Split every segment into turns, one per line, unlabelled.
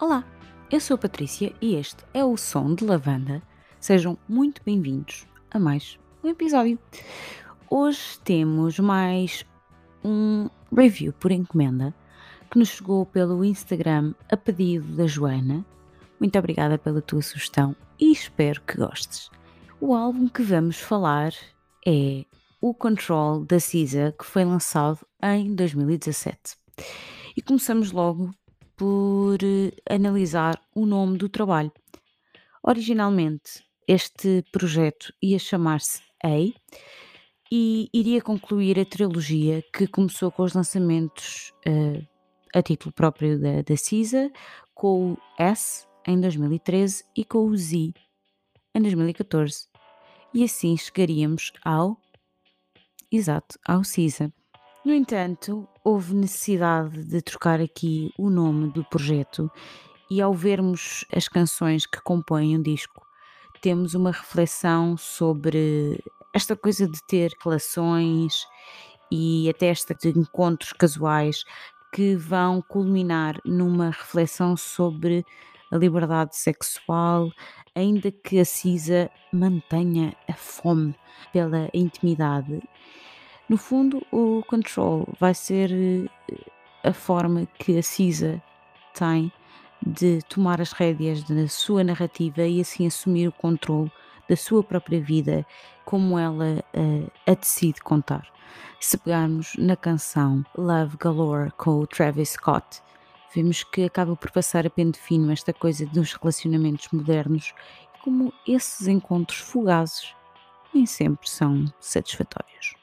Olá, eu sou a Patrícia e este é o Som de Lavanda. Sejam muito bem-vindos a mais um episódio. Hoje temos mais um review por encomenda que nos chegou pelo Instagram a pedido da Joana. Muito obrigada pela tua sugestão e espero que gostes. O álbum que vamos falar é o Control da Cisa, que foi lançado em 2017. E começamos logo por eh, analisar o nome do trabalho. Originalmente, este projeto ia chamar-se A e iria concluir a trilogia que começou com os lançamentos uh, a título próprio da, da CISA, com o S em 2013 e com o Z em 2014. E assim chegaríamos ao. Exato, ao CISA. No entanto, houve necessidade de trocar aqui o nome do projeto e ao vermos as canções que compõem o disco, temos uma reflexão sobre esta coisa de ter relações e até esta de encontros casuais que vão culminar numa reflexão sobre a liberdade sexual, ainda que a Cisa mantenha a fome pela intimidade no fundo, o control vai ser eh, a forma que a CISA tem de tomar as rédeas da sua narrativa e assim assumir o controle da sua própria vida, como ela uh, a decide contar. Se pegarmos na canção Love Galore com o Travis Scott, vemos que acaba por passar a pente fino esta coisa dos relacionamentos modernos e como esses encontros fugazes nem sempre são satisfatórios.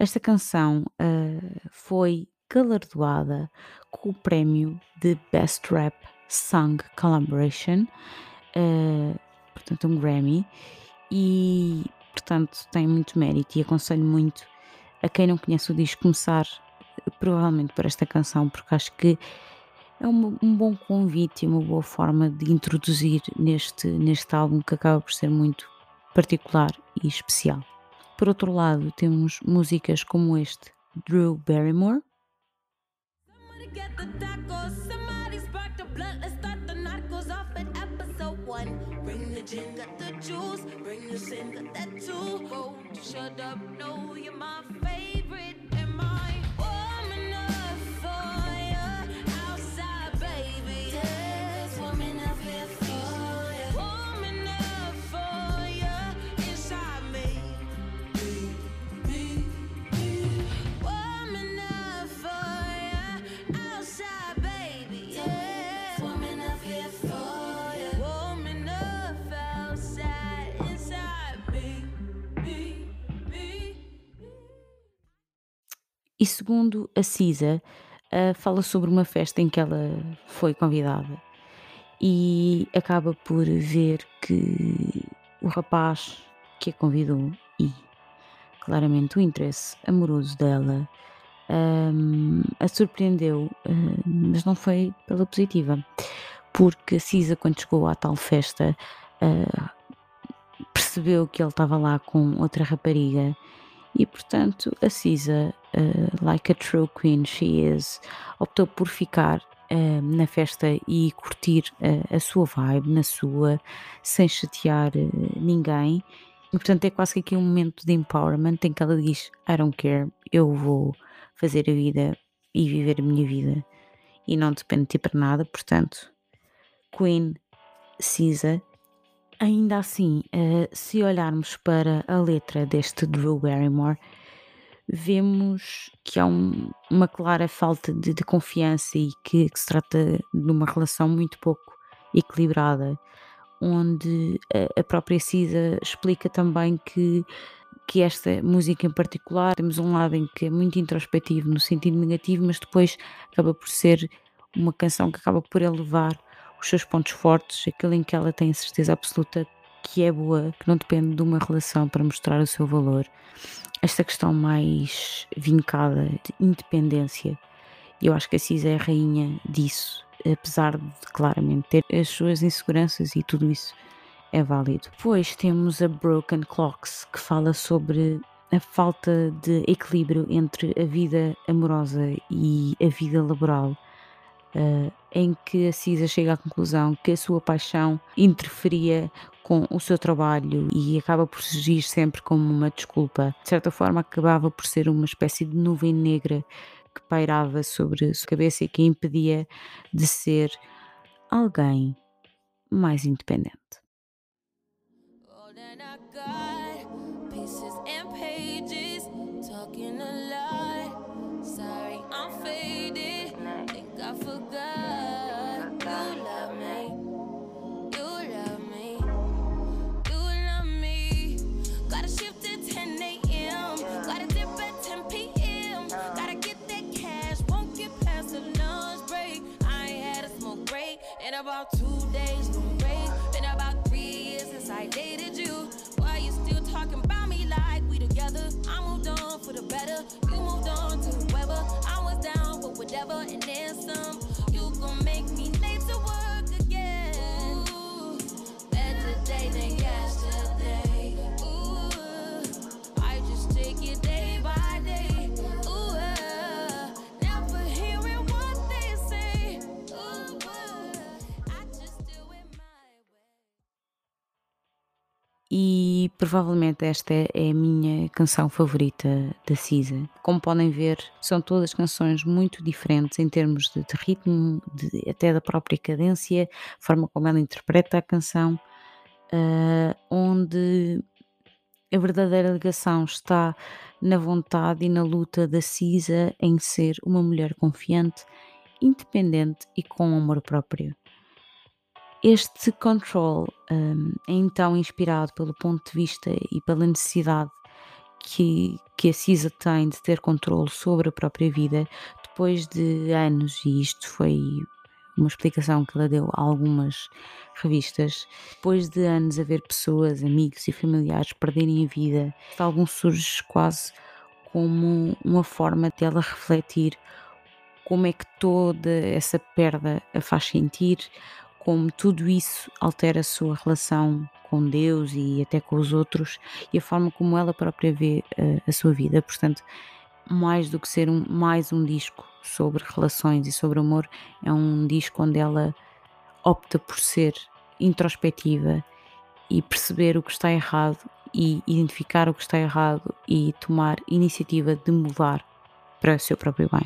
Esta canção uh, foi galardoada com o prémio de Best Rap Song Collaboration, uh, portanto um Grammy, e portanto tem muito mérito e aconselho muito a quem não conhece o disco começar provavelmente por esta canção, porque acho que é um, um bom convite e uma boa forma de introduzir neste, neste álbum que acaba por ser muito particular e especial. Por outro lado, temos músicas como este, Drew Barrymore. Shut up? No, you're my favorite. E segundo a Cisa, uh, fala sobre uma festa em que ela foi convidada. E acaba por ver que o rapaz que a convidou e claramente o interesse amoroso dela um, a surpreendeu, uh, mas não foi pela positiva, porque a Cisa, quando chegou à tal festa, uh, percebeu que ele estava lá com outra rapariga e, portanto, a Cisa uh, like a true queen she is, optou por ficar uh, na festa e curtir uh, a sua vibe, na sua, sem chatear ninguém. E portanto é quase que aqui um momento de empowerment em que ela diz: I don't care, eu vou fazer a vida e viver a minha vida e não depende de ti para nada. Portanto, Queen Cisa. Ainda assim, se olharmos para a letra deste Drew Barrymore, vemos que há um, uma clara falta de, de confiança e que, que, se trata de uma relação muito pouco equilibrada, onde a, a própria Cisa explica também que que esta música em particular temos um lado em que é muito introspectivo no sentido negativo, mas depois acaba por ser uma canção que acaba por elevar os seus pontos fortes, aquilo em que ela tem certeza absoluta que é boa, que não depende de uma relação para mostrar o seu valor. Esta questão mais vincada de independência, eu acho que a Cisa é a rainha disso, apesar de claramente ter as suas inseguranças e tudo isso é válido. Depois temos a Broken Clocks, que fala sobre a falta de equilíbrio entre a vida amorosa e a vida laboral uh, em que a Cisa chega à conclusão que a sua paixão interferia com o seu trabalho e acaba por surgir sempre como uma desculpa. De certa forma, acabava por ser uma espécie de nuvem negra que pairava sobre a sua cabeça e que a impedia de ser alguém mais independente. I forgot you love me. You love me. You love me. Gotta shift at 10 a.m. Gotta dip at 10 p.m. Gotta get that cash. Won't get past lunch break. I had smoke in about two days. E provavelmente esta é a minha canção favorita da Cisa. Como podem ver, são todas canções muito diferentes em termos de, de ritmo, de, até da própria cadência, forma como ela interpreta a canção, uh, onde a verdadeira ligação está na vontade e na luta da Cisa em ser uma mulher confiante, independente e com amor próprio. Este control um, é então inspirado pelo ponto de vista e pela necessidade que, que a Cisa tem de ter controle sobre a própria vida depois de anos, e isto foi uma explicação que ela deu a algumas revistas, depois de anos a ver pessoas, amigos e familiares perderem a vida, algum surge quase como uma forma dela refletir como é que toda essa perda a faz sentir, como tudo isso altera a sua relação com Deus e até com os outros e a forma como ela própria vê uh, a sua vida. Portanto, mais do que ser um, mais um disco sobre relações e sobre amor, é um disco onde ela opta por ser introspectiva e perceber o que está errado e identificar o que está errado e tomar iniciativa de mudar para o seu próprio bem.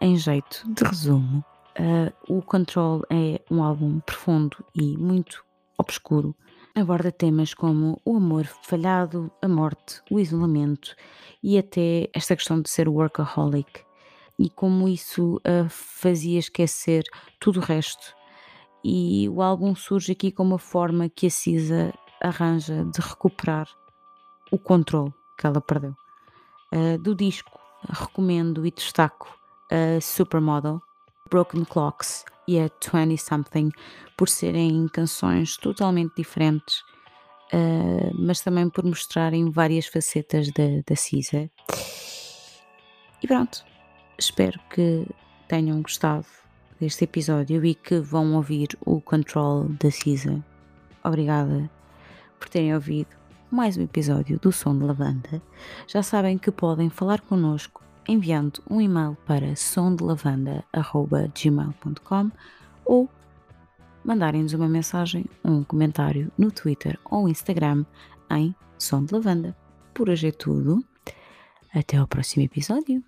Em jeito de resumo, Uh, o Control é um álbum profundo e muito obscuro. Aborda temas como o amor falhado, a morte, o isolamento e até esta questão de ser workaholic e como isso uh, fazia esquecer tudo o resto. E o álbum surge aqui como uma forma que a Cisa arranja de recuperar o controle que ela perdeu. Uh, do disco, recomendo e destaco a Supermodel, Broken Clocks e a 20 Something por serem canções totalmente diferentes, uh, mas também por mostrarem várias facetas da, da Cisa. E pronto, espero que tenham gostado deste episódio e que vão ouvir o Control da Cisa. Obrigada por terem ouvido mais um episódio do Som de Lavanda. Já sabem que podem falar connosco enviando um e-mail para sondelavanda.gmail.com ou mandarem-nos uma mensagem um comentário no Twitter ou Instagram em Som de Lavanda. Por hoje é tudo. Até ao próximo episódio.